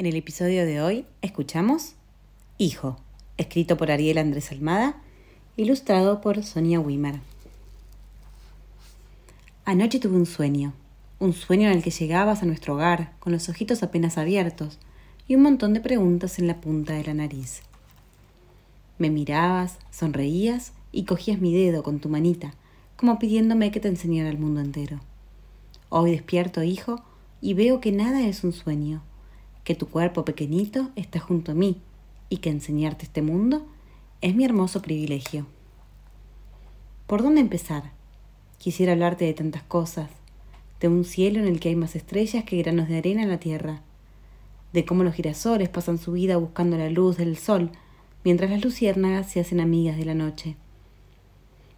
En el episodio de hoy escuchamos Hijo, escrito por Ariel Andrés Almada, ilustrado por Sonia Wimmer. Anoche tuve un sueño, un sueño en el que llegabas a nuestro hogar con los ojitos apenas abiertos y un montón de preguntas en la punta de la nariz. Me mirabas, sonreías y cogías mi dedo con tu manita, como pidiéndome que te enseñara el mundo entero. Hoy despierto, hijo, y veo que nada es un sueño, que tu cuerpo pequeñito está junto a mí y que enseñarte este mundo es mi hermoso privilegio. ¿Por dónde empezar? Quisiera hablarte de tantas cosas, de un cielo en el que hay más estrellas que granos de arena en la tierra, de cómo los girasoles pasan su vida buscando la luz del sol, mientras las luciérnagas se hacen amigas de la noche,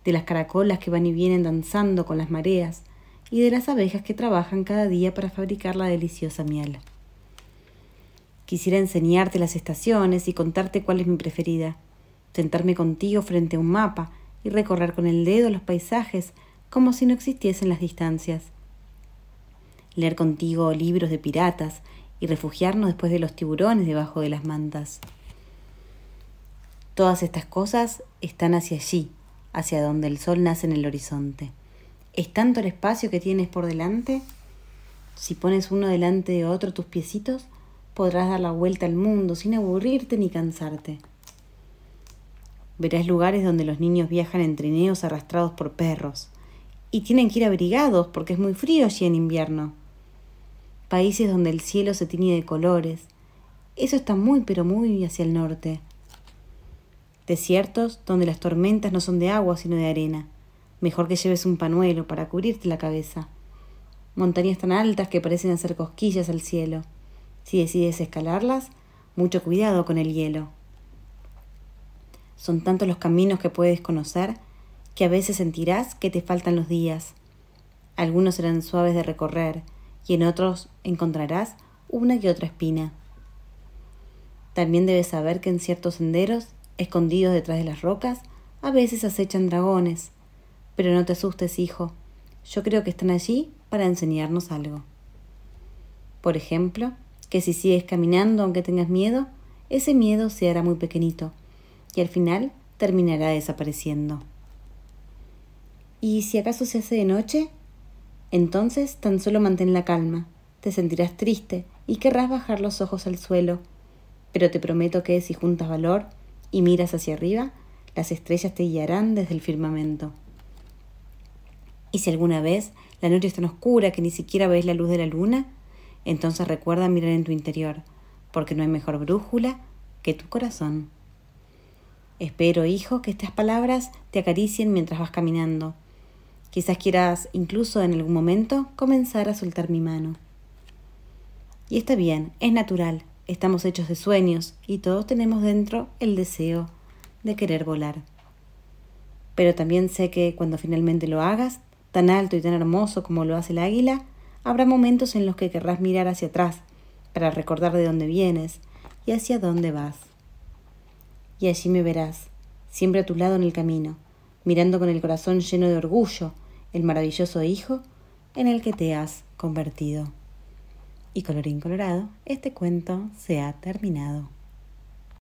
de las caracolas que van y vienen danzando con las mareas, y de las abejas que trabajan cada día para fabricar la deliciosa miel. Quisiera enseñarte las estaciones y contarte cuál es mi preferida, sentarme contigo frente a un mapa y recorrer con el dedo los paisajes como si no existiesen las distancias. Leer contigo libros de piratas y refugiarnos después de los tiburones debajo de las mantas. Todas estas cosas están hacia allí, hacia donde el sol nace en el horizonte. Es tanto el espacio que tienes por delante. Si pones uno delante de otro tus piecitos, podrás dar la vuelta al mundo sin aburrirte ni cansarte. Verás lugares donde los niños viajan en trineos arrastrados por perros y tienen que ir abrigados porque es muy frío allí en invierno. Países donde el cielo se tiñe de colores. Eso está muy pero muy hacia el norte. Desiertos donde las tormentas no son de agua sino de arena. Mejor que lleves un panuelo para cubrirte la cabeza. Montañas tan altas que parecen hacer cosquillas al cielo si decides escalarlas, mucho cuidado con el hielo. Son tantos los caminos que puedes conocer que a veces sentirás que te faltan los días. Algunos serán suaves de recorrer y en otros encontrarás una y otra espina. También debes saber que en ciertos senderos, escondidos detrás de las rocas, a veces acechan dragones. Pero no te asustes, hijo. Yo creo que están allí para enseñarnos algo. Por ejemplo, que si sigues caminando aunque tengas miedo, ese miedo se hará muy pequeñito y al final terminará desapareciendo. ¿Y si acaso se hace de noche? Entonces tan solo mantén la calma, te sentirás triste y querrás bajar los ojos al suelo, pero te prometo que si juntas valor y miras hacia arriba, las estrellas te guiarán desde el firmamento. Y si alguna vez la noche es tan oscura que ni siquiera ves la luz de la luna, entonces recuerda mirar en tu interior, porque no hay mejor brújula que tu corazón. Espero, hijo, que estas palabras te acaricien mientras vas caminando. Quizás quieras incluso en algún momento comenzar a soltar mi mano. Y está bien, es natural, estamos hechos de sueños y todos tenemos dentro el deseo de querer volar. Pero también sé que cuando finalmente lo hagas, tan alto y tan hermoso como lo hace el águila, Habrá momentos en los que querrás mirar hacia atrás para recordar de dónde vienes y hacia dónde vas. Y allí me verás, siempre a tu lado en el camino, mirando con el corazón lleno de orgullo el maravilloso hijo en el que te has convertido. Y colorín colorado, este cuento se ha terminado.